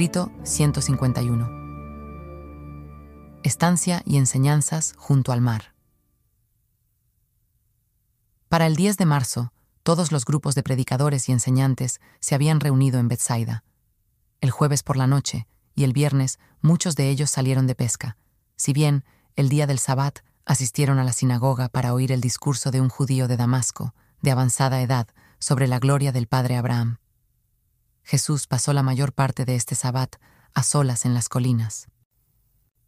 Escrito 151. Estancia y enseñanzas junto al mar. Para el 10 de marzo, todos los grupos de predicadores y enseñantes se habían reunido en Bethsaida. El jueves por la noche y el viernes muchos de ellos salieron de pesca, si bien el día del Sabbat asistieron a la sinagoga para oír el discurso de un judío de Damasco, de avanzada edad, sobre la gloria del padre Abraham. Jesús pasó la mayor parte de este sabbat a solas en las colinas.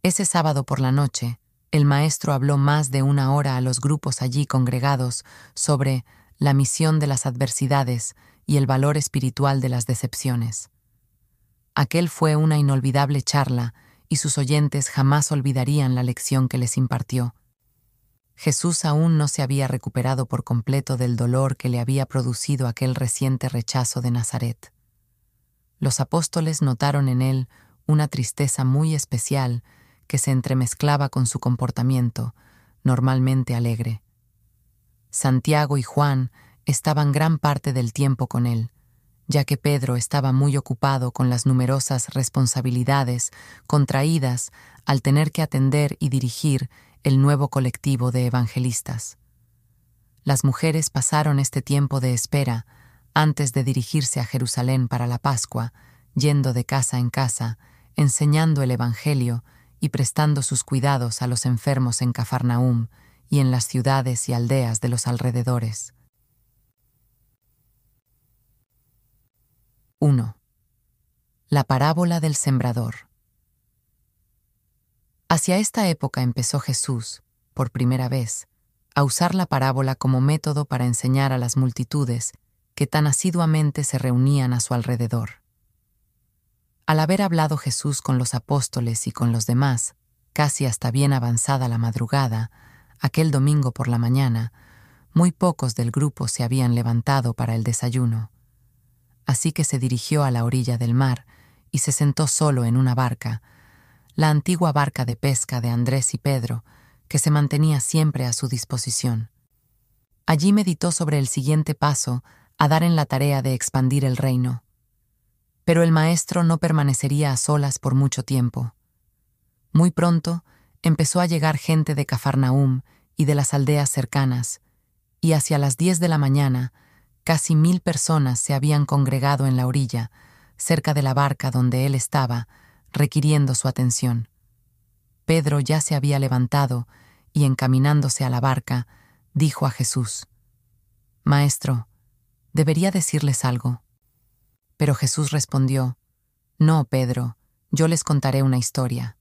Ese sábado por la noche, el maestro habló más de una hora a los grupos allí congregados sobre la misión de las adversidades y el valor espiritual de las decepciones. Aquel fue una inolvidable charla y sus oyentes jamás olvidarían la lección que les impartió. Jesús aún no se había recuperado por completo del dolor que le había producido aquel reciente rechazo de Nazaret los apóstoles notaron en él una tristeza muy especial que se entremezclaba con su comportamiento, normalmente alegre. Santiago y Juan estaban gran parte del tiempo con él, ya que Pedro estaba muy ocupado con las numerosas responsabilidades contraídas al tener que atender y dirigir el nuevo colectivo de evangelistas. Las mujeres pasaron este tiempo de espera antes de dirigirse a Jerusalén para la Pascua, yendo de casa en casa, enseñando el Evangelio y prestando sus cuidados a los enfermos en Cafarnaum y en las ciudades y aldeas de los alrededores. 1. La parábola del sembrador. Hacia esta época empezó Jesús, por primera vez, a usar la parábola como método para enseñar a las multitudes que tan asiduamente se reunían a su alrededor. Al haber hablado Jesús con los apóstoles y con los demás, casi hasta bien avanzada la madrugada, aquel domingo por la mañana, muy pocos del grupo se habían levantado para el desayuno. Así que se dirigió a la orilla del mar y se sentó solo en una barca, la antigua barca de pesca de Andrés y Pedro, que se mantenía siempre a su disposición. Allí meditó sobre el siguiente paso a dar en la tarea de expandir el reino. Pero el maestro no permanecería a solas por mucho tiempo. Muy pronto empezó a llegar gente de Cafarnaum y de las aldeas cercanas, y hacia las diez de la mañana casi mil personas se habían congregado en la orilla, cerca de la barca donde él estaba, requiriendo su atención. Pedro ya se había levantado y encaminándose a la barca, dijo a Jesús, Maestro, debería decirles algo. Pero Jesús respondió, No, Pedro, yo les contaré una historia.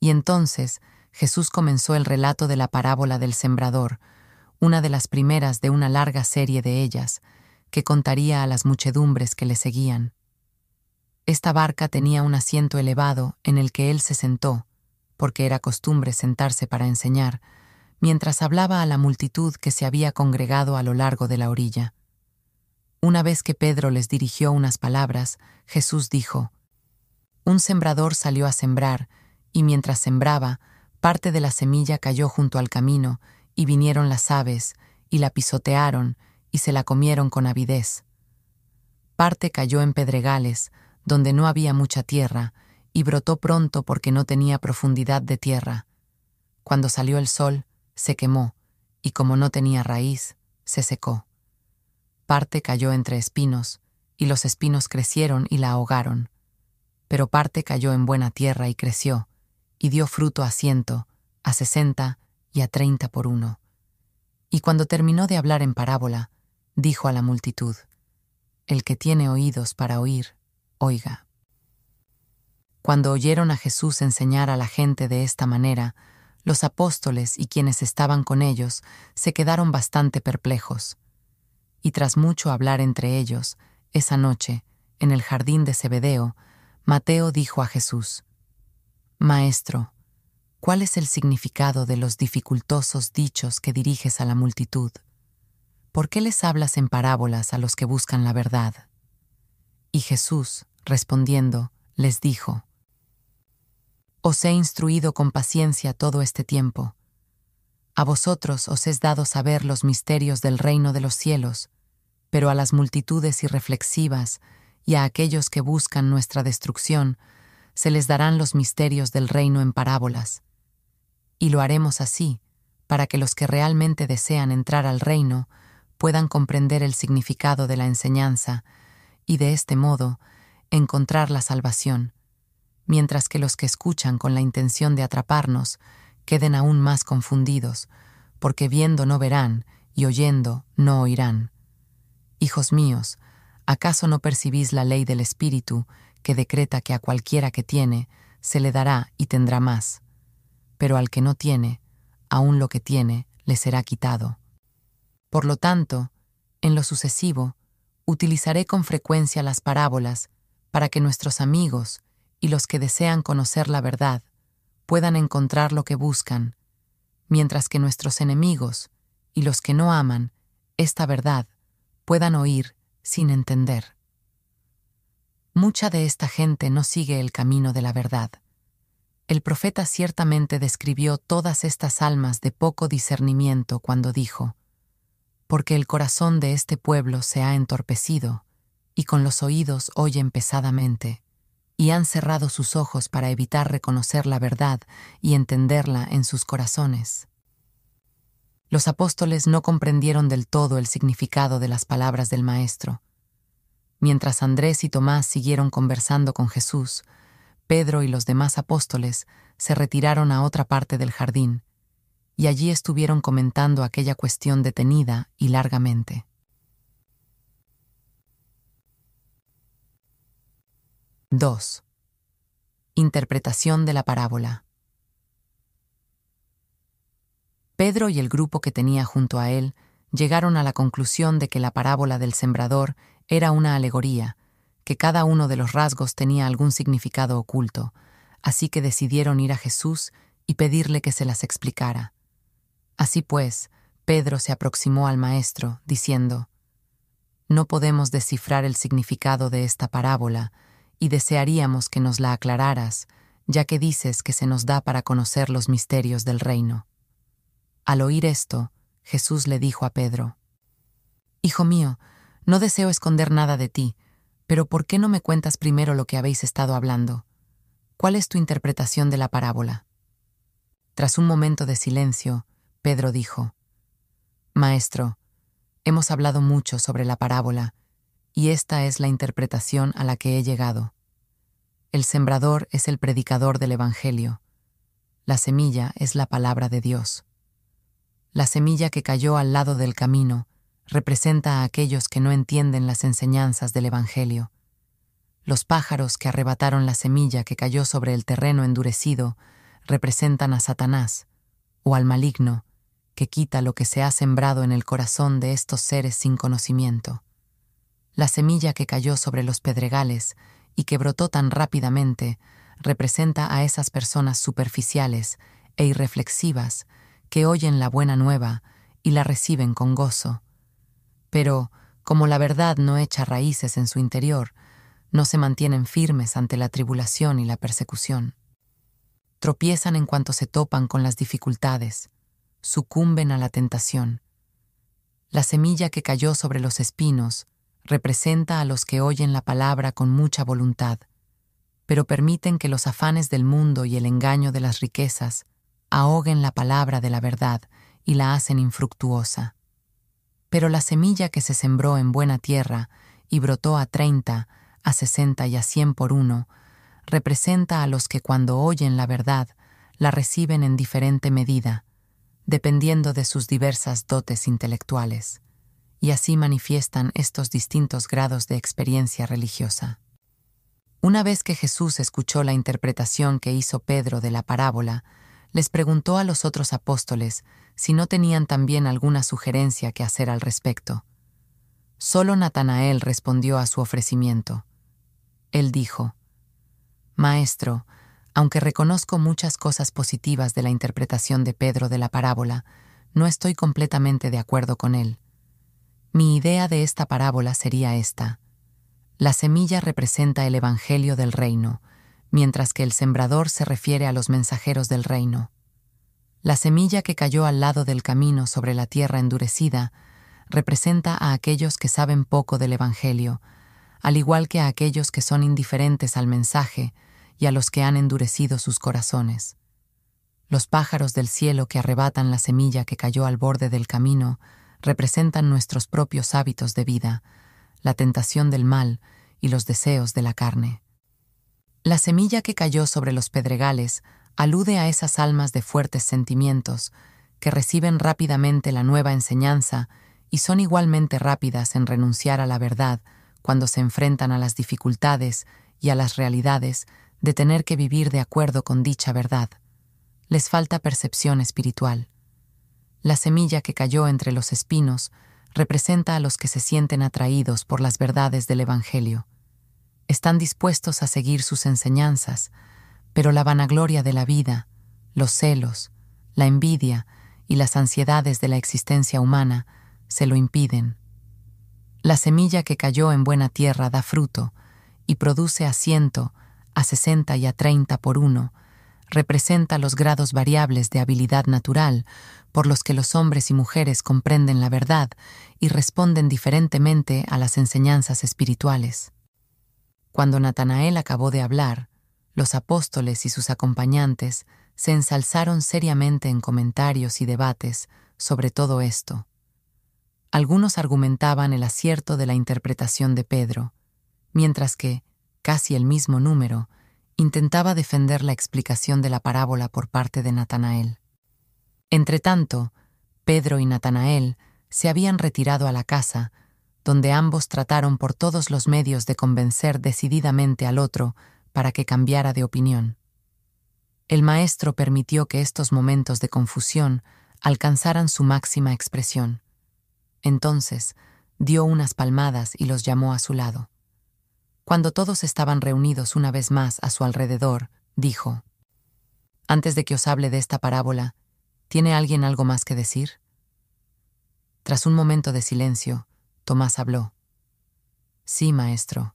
Y entonces Jesús comenzó el relato de la parábola del sembrador, una de las primeras de una larga serie de ellas, que contaría a las muchedumbres que le seguían. Esta barca tenía un asiento elevado en el que él se sentó, porque era costumbre sentarse para enseñar, mientras hablaba a la multitud que se había congregado a lo largo de la orilla. Una vez que Pedro les dirigió unas palabras, Jesús dijo, Un sembrador salió a sembrar, y mientras sembraba, parte de la semilla cayó junto al camino, y vinieron las aves, y la pisotearon, y se la comieron con avidez. Parte cayó en pedregales, donde no había mucha tierra, y brotó pronto porque no tenía profundidad de tierra. Cuando salió el sol, se quemó, y como no tenía raíz, se secó. Parte cayó entre espinos, y los espinos crecieron y la ahogaron. Pero parte cayó en buena tierra y creció, y dio fruto a ciento, a sesenta y a treinta por uno. Y cuando terminó de hablar en parábola, dijo a la multitud, El que tiene oídos para oír, oiga. Cuando oyeron a Jesús enseñar a la gente de esta manera, los apóstoles y quienes estaban con ellos se quedaron bastante perplejos. Y tras mucho hablar entre ellos, esa noche, en el jardín de Zebedeo, Mateo dijo a Jesús, Maestro, ¿cuál es el significado de los dificultosos dichos que diriges a la multitud? ¿Por qué les hablas en parábolas a los que buscan la verdad? Y Jesús, respondiendo, les dijo, Os he instruido con paciencia todo este tiempo. A vosotros os es dado saber los misterios del reino de los cielos, pero a las multitudes irreflexivas y a aquellos que buscan nuestra destrucción, se les darán los misterios del reino en parábolas. Y lo haremos así, para que los que realmente desean entrar al reino puedan comprender el significado de la enseñanza y de este modo encontrar la salvación, mientras que los que escuchan con la intención de atraparnos queden aún más confundidos, porque viendo no verán y oyendo no oirán. Hijos míos, ¿acaso no percibís la ley del Espíritu que decreta que a cualquiera que tiene se le dará y tendrá más? Pero al que no tiene, aún lo que tiene le será quitado. Por lo tanto, en lo sucesivo, utilizaré con frecuencia las parábolas para que nuestros amigos y los que desean conocer la verdad puedan encontrar lo que buscan, mientras que nuestros enemigos y los que no aman esta verdad puedan oír sin entender. Mucha de esta gente no sigue el camino de la verdad. El profeta ciertamente describió todas estas almas de poco discernimiento cuando dijo, Porque el corazón de este pueblo se ha entorpecido, y con los oídos oyen pesadamente, y han cerrado sus ojos para evitar reconocer la verdad y entenderla en sus corazones. Los apóstoles no comprendieron del todo el significado de las palabras del Maestro. Mientras Andrés y Tomás siguieron conversando con Jesús, Pedro y los demás apóstoles se retiraron a otra parte del jardín, y allí estuvieron comentando aquella cuestión detenida y largamente. 2. Interpretación de la parábola. Pedro y el grupo que tenía junto a él llegaron a la conclusión de que la parábola del sembrador era una alegoría, que cada uno de los rasgos tenía algún significado oculto, así que decidieron ir a Jesús y pedirle que se las explicara. Así pues, Pedro se aproximó al Maestro, diciendo, No podemos descifrar el significado de esta parábola, y desearíamos que nos la aclararas, ya que dices que se nos da para conocer los misterios del reino. Al oír esto, Jesús le dijo a Pedro, Hijo mío, no deseo esconder nada de ti, pero ¿por qué no me cuentas primero lo que habéis estado hablando? ¿Cuál es tu interpretación de la parábola? Tras un momento de silencio, Pedro dijo, Maestro, hemos hablado mucho sobre la parábola, y esta es la interpretación a la que he llegado. El sembrador es el predicador del Evangelio. La semilla es la palabra de Dios. La semilla que cayó al lado del camino representa a aquellos que no entienden las enseñanzas del Evangelio. Los pájaros que arrebataron la semilla que cayó sobre el terreno endurecido representan a Satanás, o al maligno, que quita lo que se ha sembrado en el corazón de estos seres sin conocimiento. La semilla que cayó sobre los pedregales y que brotó tan rápidamente representa a esas personas superficiales e irreflexivas que oyen la buena nueva y la reciben con gozo. Pero, como la verdad no echa raíces en su interior, no se mantienen firmes ante la tribulación y la persecución. Tropiezan en cuanto se topan con las dificultades, sucumben a la tentación. La semilla que cayó sobre los espinos representa a los que oyen la palabra con mucha voluntad, pero permiten que los afanes del mundo y el engaño de las riquezas ahoguen la palabra de la verdad y la hacen infructuosa. Pero la semilla que se sembró en buena tierra y brotó a treinta, a sesenta y a cien por uno, representa a los que cuando oyen la verdad la reciben en diferente medida, dependiendo de sus diversas dotes intelectuales, y así manifiestan estos distintos grados de experiencia religiosa. Una vez que Jesús escuchó la interpretación que hizo Pedro de la parábola, les preguntó a los otros apóstoles si no tenían también alguna sugerencia que hacer al respecto. Solo Natanael respondió a su ofrecimiento. Él dijo, Maestro, aunque reconozco muchas cosas positivas de la interpretación de Pedro de la parábola, no estoy completamente de acuerdo con él. Mi idea de esta parábola sería esta. La semilla representa el Evangelio del reino, mientras que el sembrador se refiere a los mensajeros del reino. La semilla que cayó al lado del camino sobre la tierra endurecida representa a aquellos que saben poco del Evangelio, al igual que a aquellos que son indiferentes al mensaje y a los que han endurecido sus corazones. Los pájaros del cielo que arrebatan la semilla que cayó al borde del camino representan nuestros propios hábitos de vida, la tentación del mal y los deseos de la carne. La semilla que cayó sobre los pedregales alude a esas almas de fuertes sentimientos que reciben rápidamente la nueva enseñanza y son igualmente rápidas en renunciar a la verdad cuando se enfrentan a las dificultades y a las realidades de tener que vivir de acuerdo con dicha verdad. Les falta percepción espiritual. La semilla que cayó entre los espinos representa a los que se sienten atraídos por las verdades del Evangelio. Están dispuestos a seguir sus enseñanzas, pero la vanagloria de la vida, los celos, la envidia y las ansiedades de la existencia humana se lo impiden. La semilla que cayó en buena tierra da fruto y produce a ciento, a sesenta y a treinta por uno, representa los grados variables de habilidad natural por los que los hombres y mujeres comprenden la verdad y responden diferentemente a las enseñanzas espirituales. Cuando Natanael acabó de hablar, los apóstoles y sus acompañantes se ensalzaron seriamente en comentarios y debates sobre todo esto. Algunos argumentaban el acierto de la interpretación de Pedro, mientras que, casi el mismo número, intentaba defender la explicación de la parábola por parte de Natanael. Entretanto, Pedro y Natanael se habían retirado a la casa, donde ambos trataron por todos los medios de convencer decididamente al otro para que cambiara de opinión. El maestro permitió que estos momentos de confusión alcanzaran su máxima expresión. Entonces dio unas palmadas y los llamó a su lado. Cuando todos estaban reunidos una vez más a su alrededor, dijo, Antes de que os hable de esta parábola, ¿tiene alguien algo más que decir? Tras un momento de silencio, Tomás habló. Sí, maestro,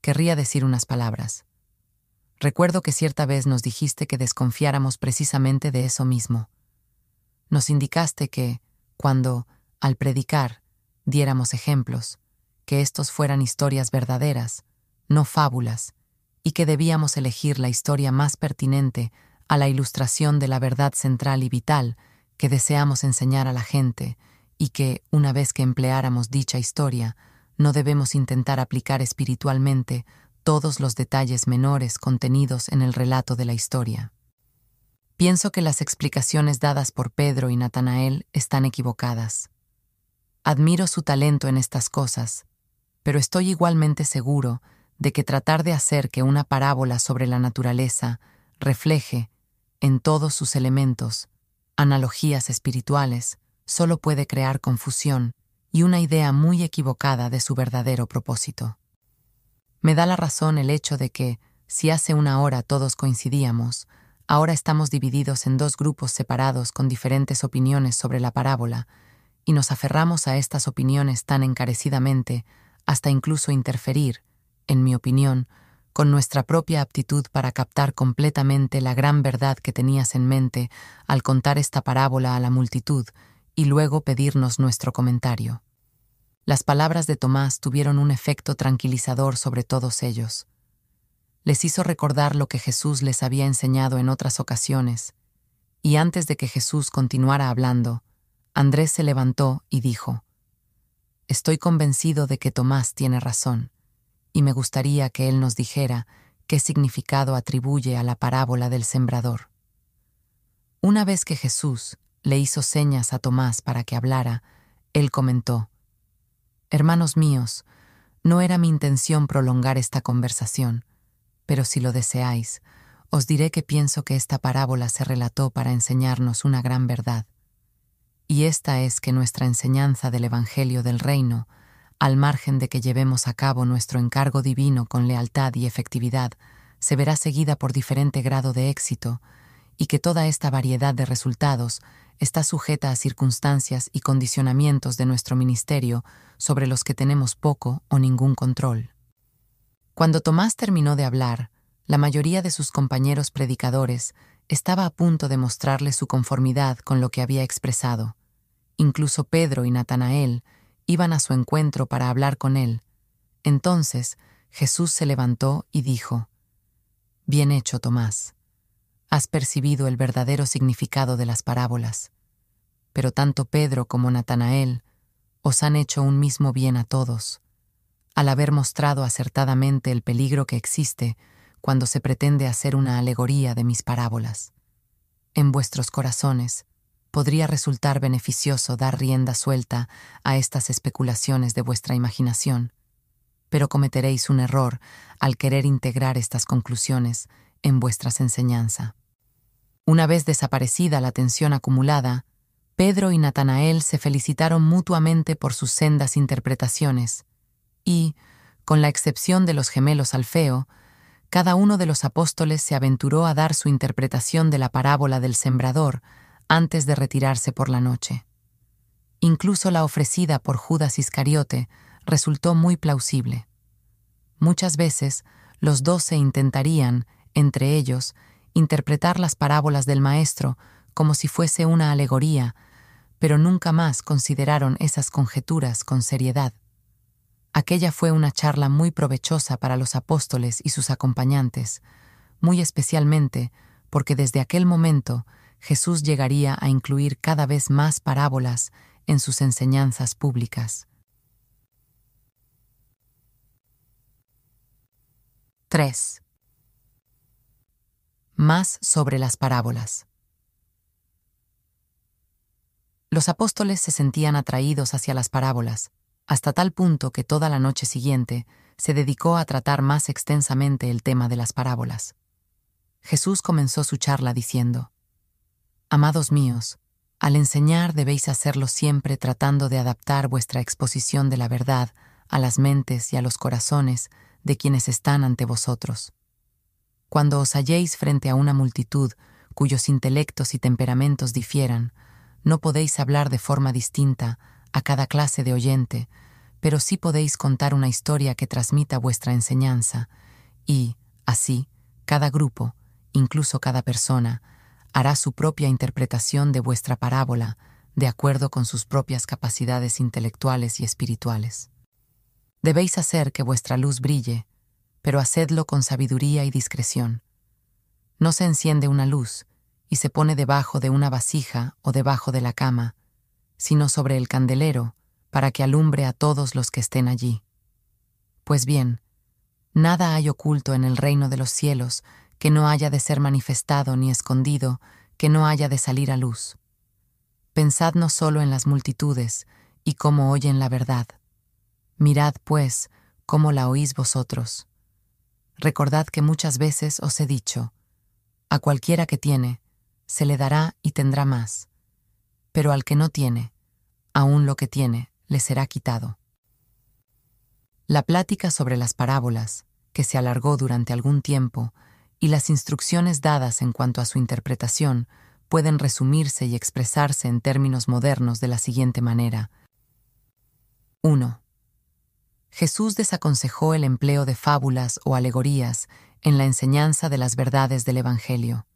querría decir unas palabras. Recuerdo que cierta vez nos dijiste que desconfiáramos precisamente de eso mismo. Nos indicaste que, cuando, al predicar, diéramos ejemplos, que estos fueran historias verdaderas, no fábulas, y que debíamos elegir la historia más pertinente a la ilustración de la verdad central y vital que deseamos enseñar a la gente, y que, una vez que empleáramos dicha historia, no debemos intentar aplicar espiritualmente todos los detalles menores contenidos en el relato de la historia. Pienso que las explicaciones dadas por Pedro y Natanael están equivocadas. Admiro su talento en estas cosas, pero estoy igualmente seguro de que tratar de hacer que una parábola sobre la naturaleza refleje, en todos sus elementos, analogías espirituales, solo puede crear confusión y una idea muy equivocada de su verdadero propósito. Me da la razón el hecho de que, si hace una hora todos coincidíamos, ahora estamos divididos en dos grupos separados con diferentes opiniones sobre la parábola, y nos aferramos a estas opiniones tan encarecidamente hasta incluso interferir, en mi opinión, con nuestra propia aptitud para captar completamente la gran verdad que tenías en mente al contar esta parábola a la multitud y luego pedirnos nuestro comentario. Las palabras de Tomás tuvieron un efecto tranquilizador sobre todos ellos. Les hizo recordar lo que Jesús les había enseñado en otras ocasiones, y antes de que Jesús continuara hablando, Andrés se levantó y dijo, Estoy convencido de que Tomás tiene razón, y me gustaría que él nos dijera qué significado atribuye a la parábola del sembrador. Una vez que Jesús le hizo señas a Tomás para que hablara, él comentó, Hermanos míos, no era mi intención prolongar esta conversación, pero si lo deseáis, os diré que pienso que esta parábola se relató para enseñarnos una gran verdad. Y esta es que nuestra enseñanza del Evangelio del Reino, al margen de que llevemos a cabo nuestro encargo divino con lealtad y efectividad, se verá seguida por diferente grado de éxito, y que toda esta variedad de resultados está sujeta a circunstancias y condicionamientos de nuestro ministerio sobre los que tenemos poco o ningún control. Cuando Tomás terminó de hablar, la mayoría de sus compañeros predicadores estaba a punto de mostrarle su conformidad con lo que había expresado. Incluso Pedro y Natanael iban a su encuentro para hablar con él. Entonces Jesús se levantó y dijo, Bien hecho, Tomás. Has percibido el verdadero significado de las parábolas. Pero tanto Pedro como Natanael os han hecho un mismo bien a todos, al haber mostrado acertadamente el peligro que existe cuando se pretende hacer una alegoría de mis parábolas. En vuestros corazones podría resultar beneficioso dar rienda suelta a estas especulaciones de vuestra imaginación, pero cometeréis un error al querer integrar estas conclusiones en vuestras enseñanza. Una vez desaparecida la tensión acumulada, Pedro y Natanael se felicitaron mutuamente por sus sendas interpretaciones, y, con la excepción de los gemelos Alfeo, cada uno de los apóstoles se aventuró a dar su interpretación de la parábola del sembrador antes de retirarse por la noche. Incluso la ofrecida por Judas Iscariote resultó muy plausible. Muchas veces los doce intentarían, entre ellos, interpretar las parábolas del Maestro como si fuese una alegoría, pero nunca más consideraron esas conjeturas con seriedad. Aquella fue una charla muy provechosa para los apóstoles y sus acompañantes, muy especialmente porque desde aquel momento Jesús llegaría a incluir cada vez más parábolas en sus enseñanzas públicas. 3. Más sobre las parábolas. Los apóstoles se sentían atraídos hacia las parábolas, hasta tal punto que toda la noche siguiente se dedicó a tratar más extensamente el tema de las parábolas. Jesús comenzó su charla diciendo, Amados míos, al enseñar debéis hacerlo siempre tratando de adaptar vuestra exposición de la verdad a las mentes y a los corazones de quienes están ante vosotros. Cuando os halléis frente a una multitud cuyos intelectos y temperamentos difieran, no podéis hablar de forma distinta a cada clase de oyente, pero sí podéis contar una historia que transmita vuestra enseñanza, y, así, cada grupo, incluso cada persona, hará su propia interpretación de vuestra parábola, de acuerdo con sus propias capacidades intelectuales y espirituales. Debéis hacer que vuestra luz brille, pero hacedlo con sabiduría y discreción. No se enciende una luz y se pone debajo de una vasija o debajo de la cama, sino sobre el candelero, para que alumbre a todos los que estén allí. Pues bien, nada hay oculto en el reino de los cielos que no haya de ser manifestado ni escondido, que no haya de salir a luz. Pensad no solo en las multitudes y cómo oyen la verdad. Mirad, pues, cómo la oís vosotros. Recordad que muchas veces os he dicho, a cualquiera que tiene, se le dará y tendrá más pero al que no tiene, aún lo que tiene, le será quitado. La plática sobre las parábolas, que se alargó durante algún tiempo, y las instrucciones dadas en cuanto a su interpretación pueden resumirse y expresarse en términos modernos de la siguiente manera. 1. Jesús desaconsejó el empleo de fábulas o alegorías en la enseñanza de las verdades del Evangelio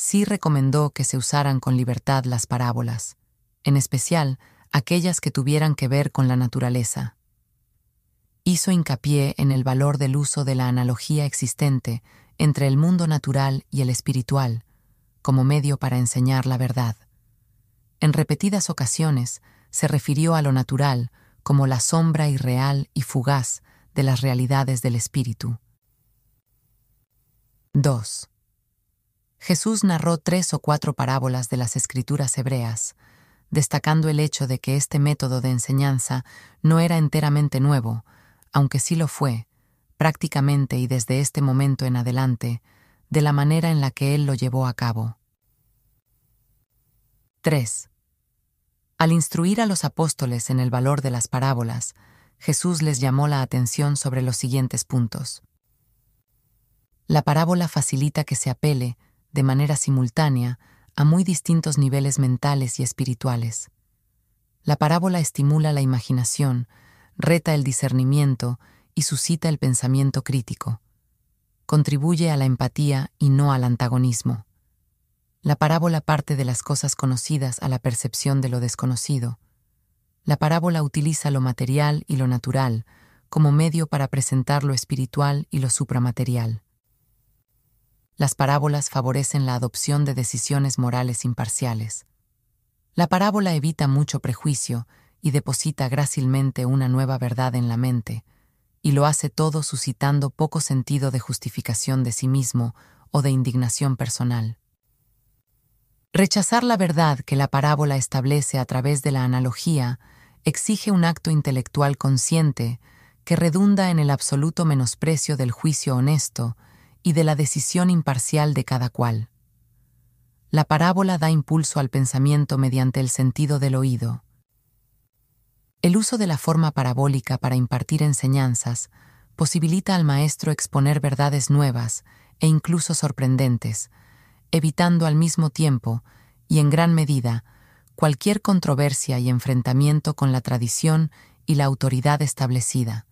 sí recomendó que se usaran con libertad las parábolas, en especial aquellas que tuvieran que ver con la naturaleza. Hizo hincapié en el valor del uso de la analogía existente entre el mundo natural y el espiritual, como medio para enseñar la verdad. En repetidas ocasiones se refirió a lo natural como la sombra irreal y fugaz de las realidades del espíritu. 2. Jesús narró tres o cuatro parábolas de las escrituras hebreas, destacando el hecho de que este método de enseñanza no era enteramente nuevo, aunque sí lo fue, prácticamente y desde este momento en adelante, de la manera en la que él lo llevó a cabo. 3. Al instruir a los apóstoles en el valor de las parábolas, Jesús les llamó la atención sobre los siguientes puntos. La parábola facilita que se apele, de manera simultánea, a muy distintos niveles mentales y espirituales. La parábola estimula la imaginación, reta el discernimiento y suscita el pensamiento crítico. Contribuye a la empatía y no al antagonismo. La parábola parte de las cosas conocidas a la percepción de lo desconocido. La parábola utiliza lo material y lo natural como medio para presentar lo espiritual y lo supramaterial. Las parábolas favorecen la adopción de decisiones morales imparciales. La parábola evita mucho prejuicio y deposita grácilmente una nueva verdad en la mente, y lo hace todo suscitando poco sentido de justificación de sí mismo o de indignación personal. Rechazar la verdad que la parábola establece a través de la analogía exige un acto intelectual consciente que redunda en el absoluto menosprecio del juicio honesto y de la decisión imparcial de cada cual. La parábola da impulso al pensamiento mediante el sentido del oído. El uso de la forma parabólica para impartir enseñanzas posibilita al maestro exponer verdades nuevas e incluso sorprendentes, evitando al mismo tiempo, y en gran medida, cualquier controversia y enfrentamiento con la tradición y la autoridad establecida.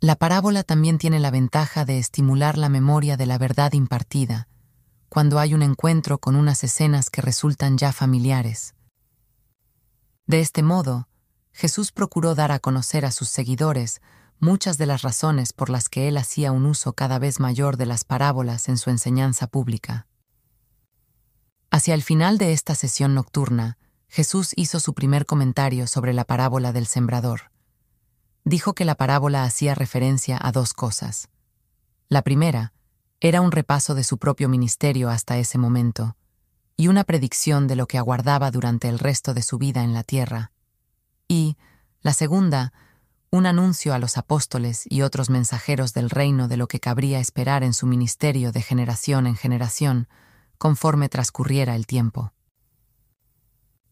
La parábola también tiene la ventaja de estimular la memoria de la verdad impartida, cuando hay un encuentro con unas escenas que resultan ya familiares. De este modo, Jesús procuró dar a conocer a sus seguidores muchas de las razones por las que él hacía un uso cada vez mayor de las parábolas en su enseñanza pública. Hacia el final de esta sesión nocturna, Jesús hizo su primer comentario sobre la parábola del sembrador. Dijo que la parábola hacía referencia a dos cosas. La primera era un repaso de su propio ministerio hasta ese momento, y una predicción de lo que aguardaba durante el resto de su vida en la tierra. Y, la segunda, un anuncio a los apóstoles y otros mensajeros del reino de lo que cabría esperar en su ministerio de generación en generación, conforme transcurriera el tiempo.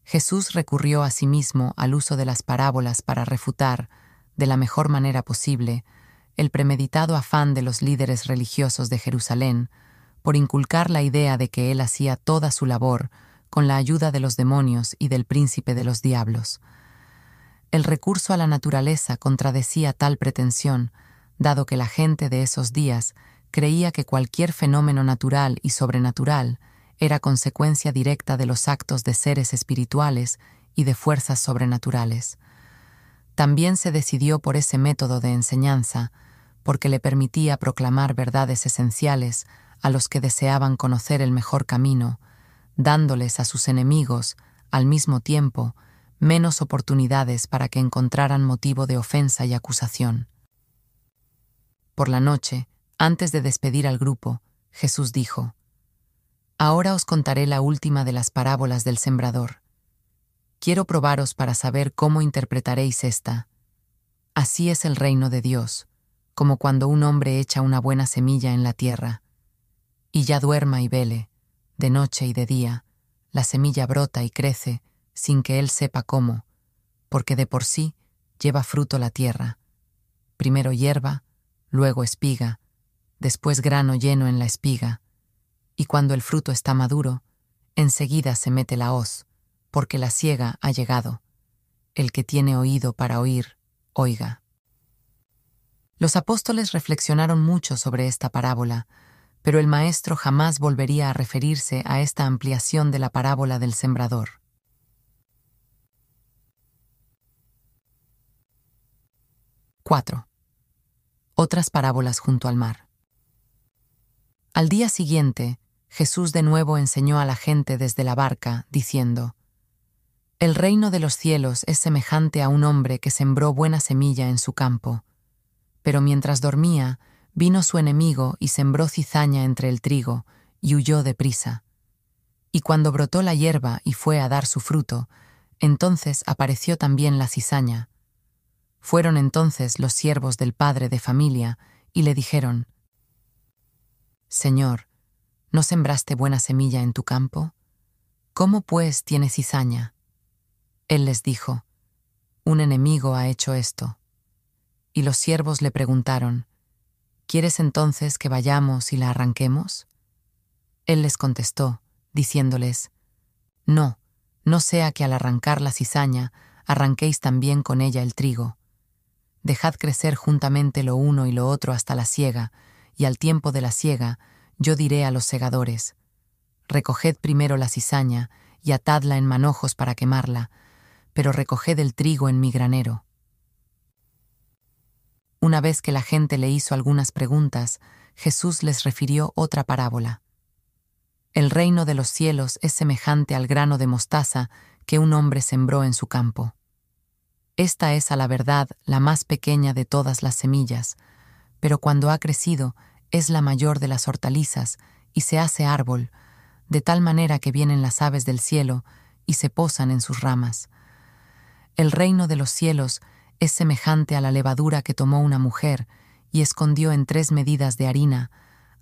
Jesús recurrió asimismo al uso de las parábolas para refutar, de la mejor manera posible, el premeditado afán de los líderes religiosos de Jerusalén por inculcar la idea de que él hacía toda su labor con la ayuda de los demonios y del príncipe de los diablos. El recurso a la naturaleza contradecía tal pretensión, dado que la gente de esos días creía que cualquier fenómeno natural y sobrenatural era consecuencia directa de los actos de seres espirituales y de fuerzas sobrenaturales. También se decidió por ese método de enseñanza, porque le permitía proclamar verdades esenciales a los que deseaban conocer el mejor camino, dándoles a sus enemigos, al mismo tiempo, menos oportunidades para que encontraran motivo de ofensa y acusación. Por la noche, antes de despedir al grupo, Jesús dijo, Ahora os contaré la última de las parábolas del sembrador. Quiero probaros para saber cómo interpretaréis esta. Así es el reino de Dios, como cuando un hombre echa una buena semilla en la tierra. Y ya duerma y vele, de noche y de día, la semilla brota y crece sin que él sepa cómo, porque de por sí lleva fruto la tierra. Primero hierba, luego espiga, después grano lleno en la espiga, y cuando el fruto está maduro, enseguida se mete la hoz, porque la ciega ha llegado. El que tiene oído para oír, oiga. Los apóstoles reflexionaron mucho sobre esta parábola, pero el Maestro jamás volvería a referirse a esta ampliación de la parábola del sembrador. ¡4! Otras parábolas junto al mar. Al día siguiente, Jesús de nuevo enseñó a la gente desde la barca, diciendo, El reino de los cielos es semejante a un hombre que sembró buena semilla en su campo. Pero mientras dormía, vino su enemigo y sembró cizaña entre el trigo, y huyó deprisa. Y cuando brotó la hierba y fue a dar su fruto, entonces apareció también la cizaña. Fueron entonces los siervos del padre de familia y le dijeron, Señor, ¿no sembraste buena semilla en tu campo? ¿Cómo pues tiene cizaña? Él les dijo, Un enemigo ha hecho esto. Y los siervos le preguntaron, ¿Quieres entonces que vayamos y la arranquemos? Él les contestó, diciéndoles, No, no sea que al arrancar la cizaña arranquéis también con ella el trigo. Dejad crecer juntamente lo uno y lo otro hasta la siega, y al tiempo de la siega yo diré a los segadores, Recoged primero la cizaña y atadla en manojos para quemarla, pero recoged el trigo en mi granero. Una vez que la gente le hizo algunas preguntas, Jesús les refirió otra parábola. El reino de los cielos es semejante al grano de mostaza que un hombre sembró en su campo. Esta es a la verdad la más pequeña de todas las semillas, pero cuando ha crecido es la mayor de las hortalizas y se hace árbol, de tal manera que vienen las aves del cielo y se posan en sus ramas. El reino de los cielos es semejante a la levadura que tomó una mujer y escondió en tres medidas de harina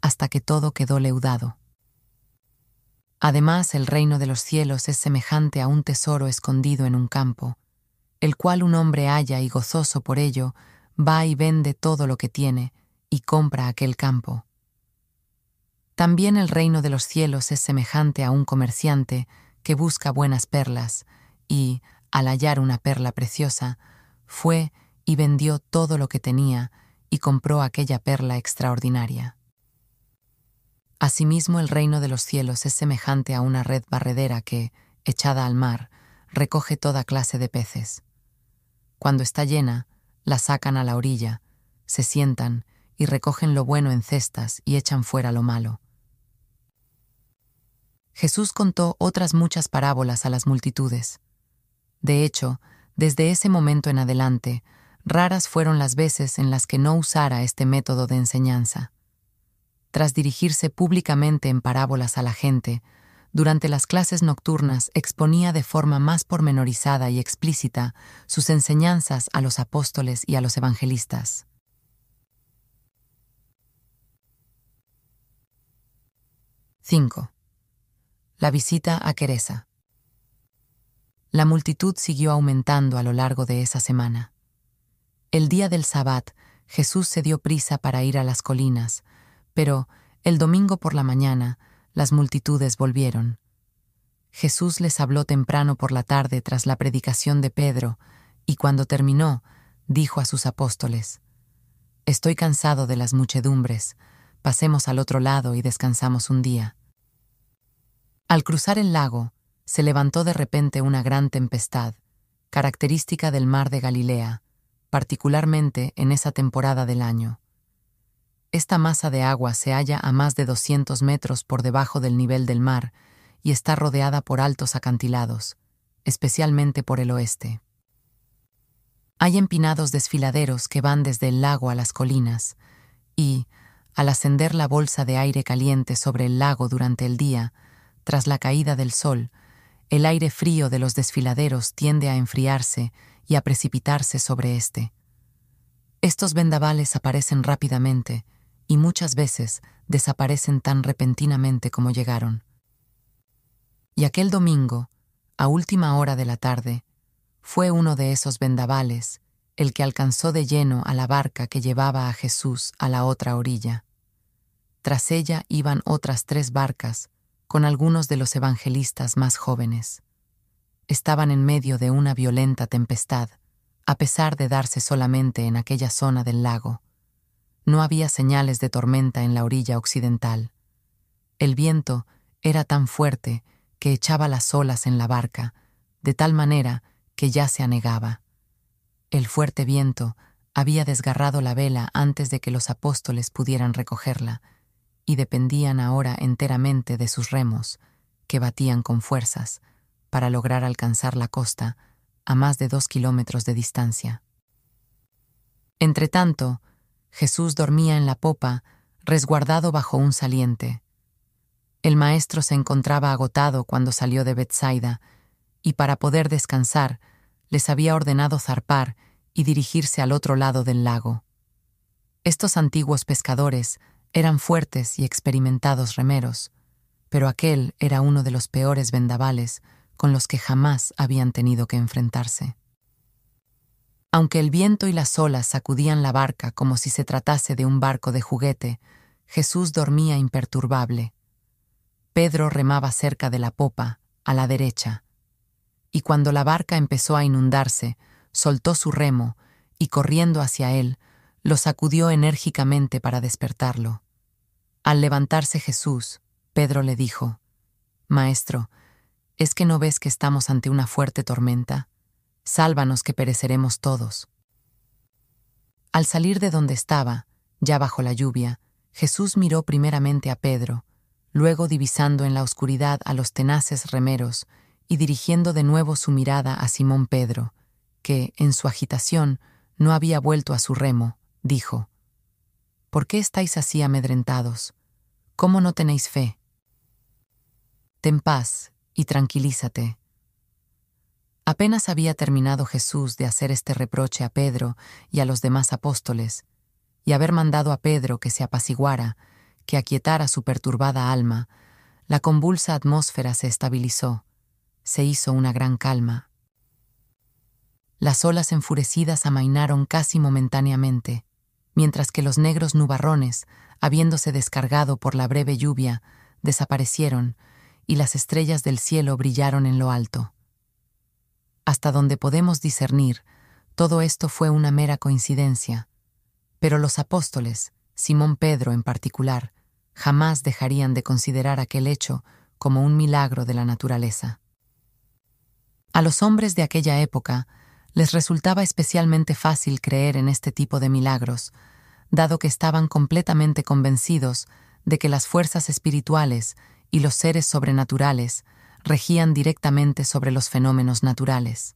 hasta que todo quedó leudado. Además, el reino de los cielos es semejante a un tesoro escondido en un campo, el cual un hombre halla y gozoso por ello, va y vende todo lo que tiene y compra aquel campo. También el reino de los cielos es semejante a un comerciante que busca buenas perlas y, al hallar una perla preciosa, fue y vendió todo lo que tenía y compró aquella perla extraordinaria. Asimismo, el reino de los cielos es semejante a una red barredera que, echada al mar, recoge toda clase de peces. Cuando está llena, la sacan a la orilla, se sientan y recogen lo bueno en cestas y echan fuera lo malo. Jesús contó otras muchas parábolas a las multitudes. De hecho, desde ese momento en adelante, raras fueron las veces en las que no usara este método de enseñanza tras dirigirse públicamente en parábolas a la gente, durante las clases nocturnas exponía de forma más pormenorizada y explícita sus enseñanzas a los apóstoles y a los evangelistas. 5. La visita a Queresa. La multitud siguió aumentando a lo largo de esa semana. El día del Sabbat, Jesús se dio prisa para ir a las colinas, pero el domingo por la mañana las multitudes volvieron. Jesús les habló temprano por la tarde tras la predicación de Pedro, y cuando terminó, dijo a sus apóstoles, Estoy cansado de las muchedumbres, pasemos al otro lado y descansamos un día. Al cruzar el lago, se levantó de repente una gran tempestad, característica del mar de Galilea, particularmente en esa temporada del año. Esta masa de agua se halla a más de 200 metros por debajo del nivel del mar y está rodeada por altos acantilados, especialmente por el oeste. Hay empinados desfiladeros que van desde el lago a las colinas, y, al ascender la bolsa de aire caliente sobre el lago durante el día, tras la caída del sol, el aire frío de los desfiladeros tiende a enfriarse y a precipitarse sobre éste. Estos vendavales aparecen rápidamente, y muchas veces desaparecen tan repentinamente como llegaron. Y aquel domingo, a última hora de la tarde, fue uno de esos vendavales el que alcanzó de lleno a la barca que llevaba a Jesús a la otra orilla. Tras ella iban otras tres barcas con algunos de los evangelistas más jóvenes. Estaban en medio de una violenta tempestad, a pesar de darse solamente en aquella zona del lago. No había señales de tormenta en la orilla occidental. El viento era tan fuerte que echaba las olas en la barca, de tal manera que ya se anegaba. El fuerte viento había desgarrado la vela antes de que los apóstoles pudieran recogerla, y dependían ahora enteramente de sus remos, que batían con fuerzas, para lograr alcanzar la costa, a más de dos kilómetros de distancia. Entretanto, Jesús dormía en la popa, resguardado bajo un saliente. El maestro se encontraba agotado cuando salió de Bethsaida, y para poder descansar, les había ordenado zarpar y dirigirse al otro lado del lago. Estos antiguos pescadores eran fuertes y experimentados remeros, pero aquel era uno de los peores vendavales con los que jamás habían tenido que enfrentarse. Aunque el viento y las olas sacudían la barca como si se tratase de un barco de juguete, Jesús dormía imperturbable. Pedro remaba cerca de la popa, a la derecha, y cuando la barca empezó a inundarse, soltó su remo y corriendo hacia él, lo sacudió enérgicamente para despertarlo. Al levantarse Jesús, Pedro le dijo, Maestro, ¿es que no ves que estamos ante una fuerte tormenta? Sálvanos que pereceremos todos. Al salir de donde estaba, ya bajo la lluvia, Jesús miró primeramente a Pedro, luego divisando en la oscuridad a los tenaces remeros y dirigiendo de nuevo su mirada a Simón Pedro, que, en su agitación, no había vuelto a su remo, dijo, ¿Por qué estáis así amedrentados? ¿Cómo no tenéis fe? Ten paz y tranquilízate. Apenas había terminado Jesús de hacer este reproche a Pedro y a los demás apóstoles, y haber mandado a Pedro que se apaciguara, que aquietara su perturbada alma, la convulsa atmósfera se estabilizó, se hizo una gran calma. Las olas enfurecidas amainaron casi momentáneamente, mientras que los negros nubarrones, habiéndose descargado por la breve lluvia, desaparecieron y las estrellas del cielo brillaron en lo alto. Hasta donde podemos discernir, todo esto fue una mera coincidencia, pero los apóstoles, Simón Pedro en particular, jamás dejarían de considerar aquel hecho como un milagro de la naturaleza. A los hombres de aquella época, les resultaba especialmente fácil creer en este tipo de milagros, dado que estaban completamente convencidos de que las fuerzas espirituales y los seres sobrenaturales regían directamente sobre los fenómenos naturales.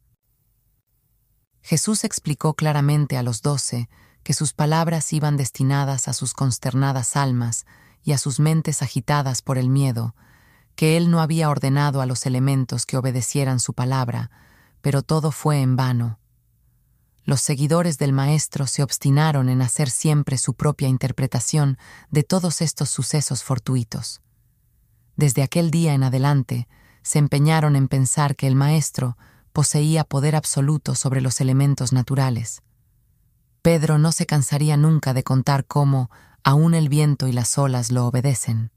Jesús explicó claramente a los doce que sus palabras iban destinadas a sus consternadas almas y a sus mentes agitadas por el miedo, que Él no había ordenado a los elementos que obedecieran su palabra, pero todo fue en vano. Los seguidores del Maestro se obstinaron en hacer siempre su propia interpretación de todos estos sucesos fortuitos. Desde aquel día en adelante, se empeñaron en pensar que el Maestro poseía poder absoluto sobre los elementos naturales. Pedro no se cansaría nunca de contar cómo aún el viento y las olas lo obedecen.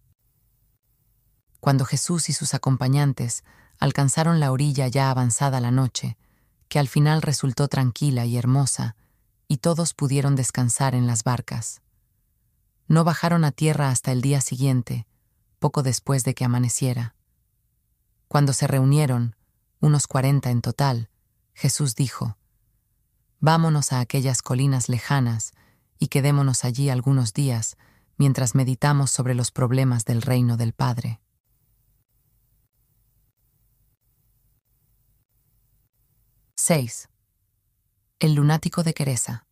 Cuando Jesús y sus acompañantes alcanzaron la orilla ya avanzada la noche, que al final resultó tranquila y hermosa, y todos pudieron descansar en las barcas. No bajaron a tierra hasta el día siguiente, poco después de que amaneciera. Cuando se reunieron, unos cuarenta en total, Jesús dijo, Vámonos a aquellas colinas lejanas y quedémonos allí algunos días mientras meditamos sobre los problemas del reino del Padre. 6. El lunático de Queresa.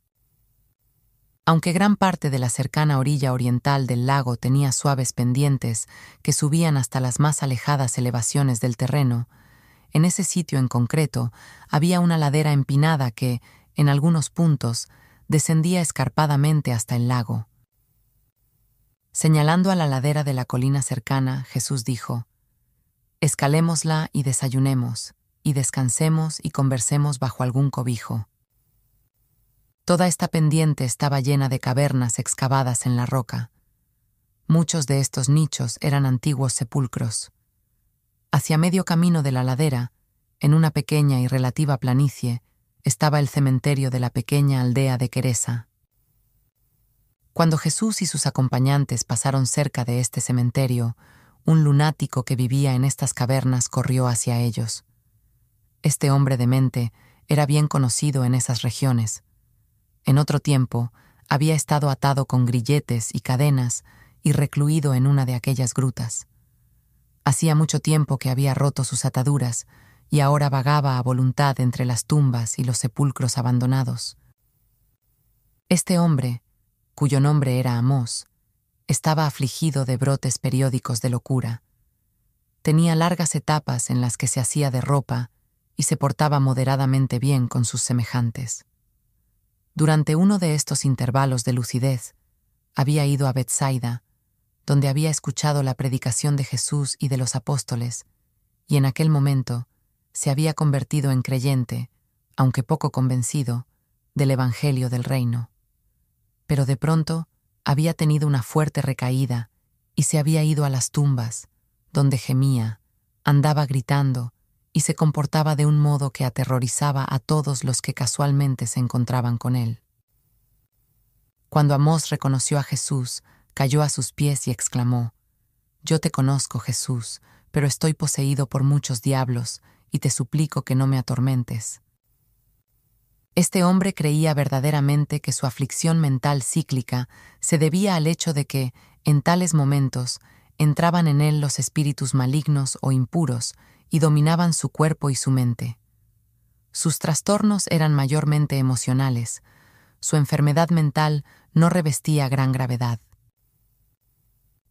Aunque gran parte de la cercana orilla oriental del lago tenía suaves pendientes que subían hasta las más alejadas elevaciones del terreno, en ese sitio en concreto había una ladera empinada que, en algunos puntos, descendía escarpadamente hasta el lago. Señalando a la ladera de la colina cercana, Jesús dijo, Escalémosla y desayunemos y descansemos y conversemos bajo algún cobijo. Toda esta pendiente estaba llena de cavernas excavadas en la roca. Muchos de estos nichos eran antiguos sepulcros. Hacia medio camino de la ladera, en una pequeña y relativa planicie, estaba el cementerio de la pequeña aldea de Queresa. Cuando Jesús y sus acompañantes pasaron cerca de este cementerio, un lunático que vivía en estas cavernas corrió hacia ellos. Este hombre demente era bien conocido en esas regiones. En otro tiempo, había estado atado con grilletes y cadenas y recluido en una de aquellas grutas. Hacía mucho tiempo que había roto sus ataduras y ahora vagaba a voluntad entre las tumbas y los sepulcros abandonados. Este hombre, cuyo nombre era Amós, estaba afligido de brotes periódicos de locura. Tenía largas etapas en las que se hacía de ropa y se portaba moderadamente bien con sus semejantes. Durante uno de estos intervalos de lucidez, había ido a Bethsaida, donde había escuchado la predicación de Jesús y de los apóstoles, y en aquel momento se había convertido en creyente, aunque poco convencido, del Evangelio del Reino. Pero de pronto había tenido una fuerte recaída y se había ido a las tumbas, donde gemía, andaba gritando y se comportaba de un modo que aterrorizaba a todos los que casualmente se encontraban con él. Cuando Amós reconoció a Jesús, cayó a sus pies y exclamó, Yo te conozco, Jesús, pero estoy poseído por muchos diablos, y te suplico que no me atormentes. Este hombre creía verdaderamente que su aflicción mental cíclica se debía al hecho de que, en tales momentos, entraban en él los espíritus malignos o impuros y dominaban su cuerpo y su mente. Sus trastornos eran mayormente emocionales, su enfermedad mental no revestía gran gravedad.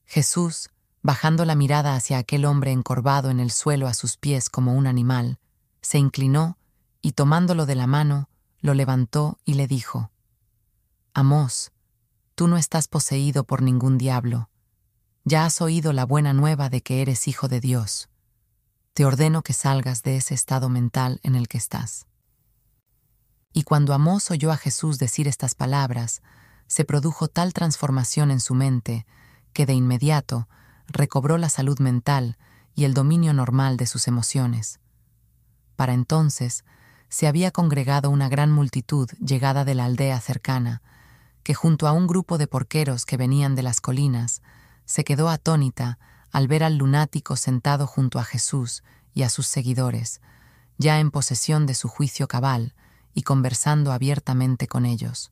Jesús, bajando la mirada hacia aquel hombre encorvado en el suelo a sus pies como un animal, se inclinó y tomándolo de la mano, lo levantó y le dijo, Amós, tú no estás poseído por ningún diablo, ya has oído la buena nueva de que eres hijo de Dios te ordeno que salgas de ese estado mental en el que estás. Y cuando Amós oyó a Jesús decir estas palabras, se produjo tal transformación en su mente que de inmediato recobró la salud mental y el dominio normal de sus emociones. Para entonces se había congregado una gran multitud llegada de la aldea cercana, que junto a un grupo de porqueros que venían de las colinas, se quedó atónita al ver al lunático sentado junto a Jesús y a sus seguidores, ya en posesión de su juicio cabal y conversando abiertamente con ellos.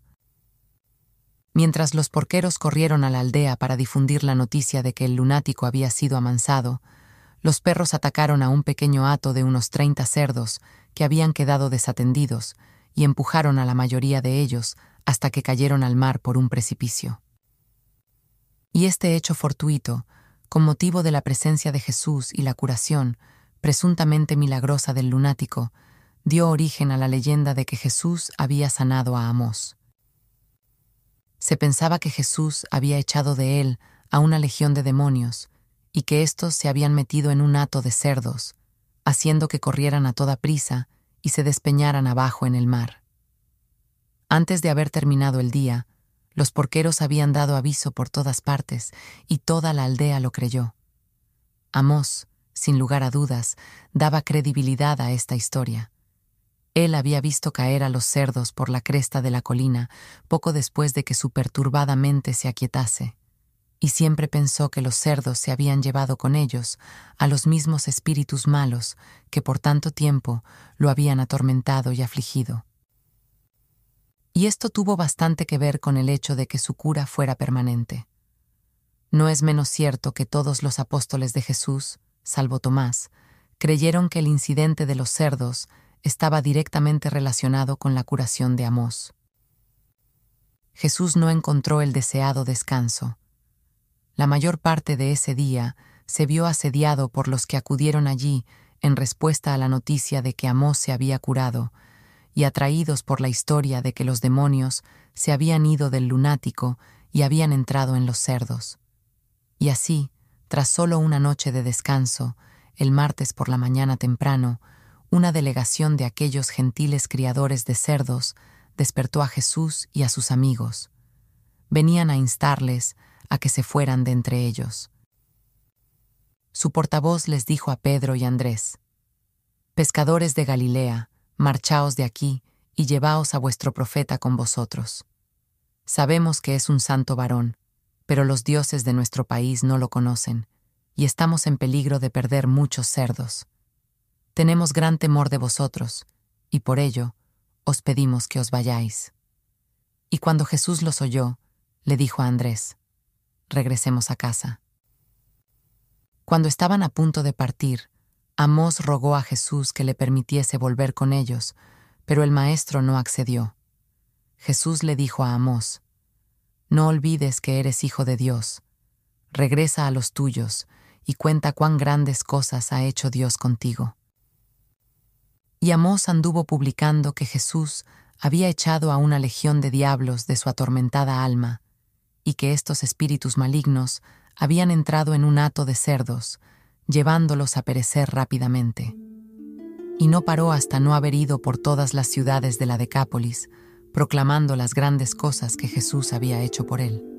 Mientras los porqueros corrieron a la aldea para difundir la noticia de que el lunático había sido amansado, los perros atacaron a un pequeño hato de unos treinta cerdos que habían quedado desatendidos y empujaron a la mayoría de ellos hasta que cayeron al mar por un precipicio. Y este hecho fortuito con motivo de la presencia de Jesús y la curación, presuntamente milagrosa del lunático, dio origen a la leyenda de que Jesús había sanado a Amós. Se pensaba que Jesús había echado de él a una legión de demonios y que éstos se habían metido en un hato de cerdos, haciendo que corrieran a toda prisa y se despeñaran abajo en el mar. Antes de haber terminado el día, los porqueros habían dado aviso por todas partes, y toda la aldea lo creyó. Amós, sin lugar a dudas, daba credibilidad a esta historia. Él había visto caer a los cerdos por la cresta de la colina poco después de que su perturbada mente se aquietase, y siempre pensó que los cerdos se habían llevado con ellos a los mismos espíritus malos que por tanto tiempo lo habían atormentado y afligido y esto tuvo bastante que ver con el hecho de que su cura fuera permanente. No es menos cierto que todos los apóstoles de Jesús, salvo Tomás, creyeron que el incidente de los cerdos estaba directamente relacionado con la curación de Amós. Jesús no encontró el deseado descanso. La mayor parte de ese día se vio asediado por los que acudieron allí en respuesta a la noticia de que Amós se había curado y atraídos por la historia de que los demonios se habían ido del lunático y habían entrado en los cerdos. Y así, tras solo una noche de descanso, el martes por la mañana temprano, una delegación de aquellos gentiles criadores de cerdos despertó a Jesús y a sus amigos. Venían a instarles a que se fueran de entre ellos. Su portavoz les dijo a Pedro y Andrés, Pescadores de Galilea, marchaos de aquí y llevaos a vuestro profeta con vosotros. Sabemos que es un santo varón, pero los dioses de nuestro país no lo conocen, y estamos en peligro de perder muchos cerdos. Tenemos gran temor de vosotros, y por ello os pedimos que os vayáis. Y cuando Jesús los oyó, le dijo a Andrés, Regresemos a casa. Cuando estaban a punto de partir, Amós rogó a Jesús que le permitiese volver con ellos, pero el maestro no accedió. Jesús le dijo a Amós, No olvides que eres hijo de Dios. Regresa a los tuyos y cuenta cuán grandes cosas ha hecho Dios contigo. Y Amós anduvo publicando que Jesús había echado a una legión de diablos de su atormentada alma, y que estos espíritus malignos habían entrado en un hato de cerdos, llevándolos a perecer rápidamente. Y no paró hasta no haber ido por todas las ciudades de la Decápolis, proclamando las grandes cosas que Jesús había hecho por él.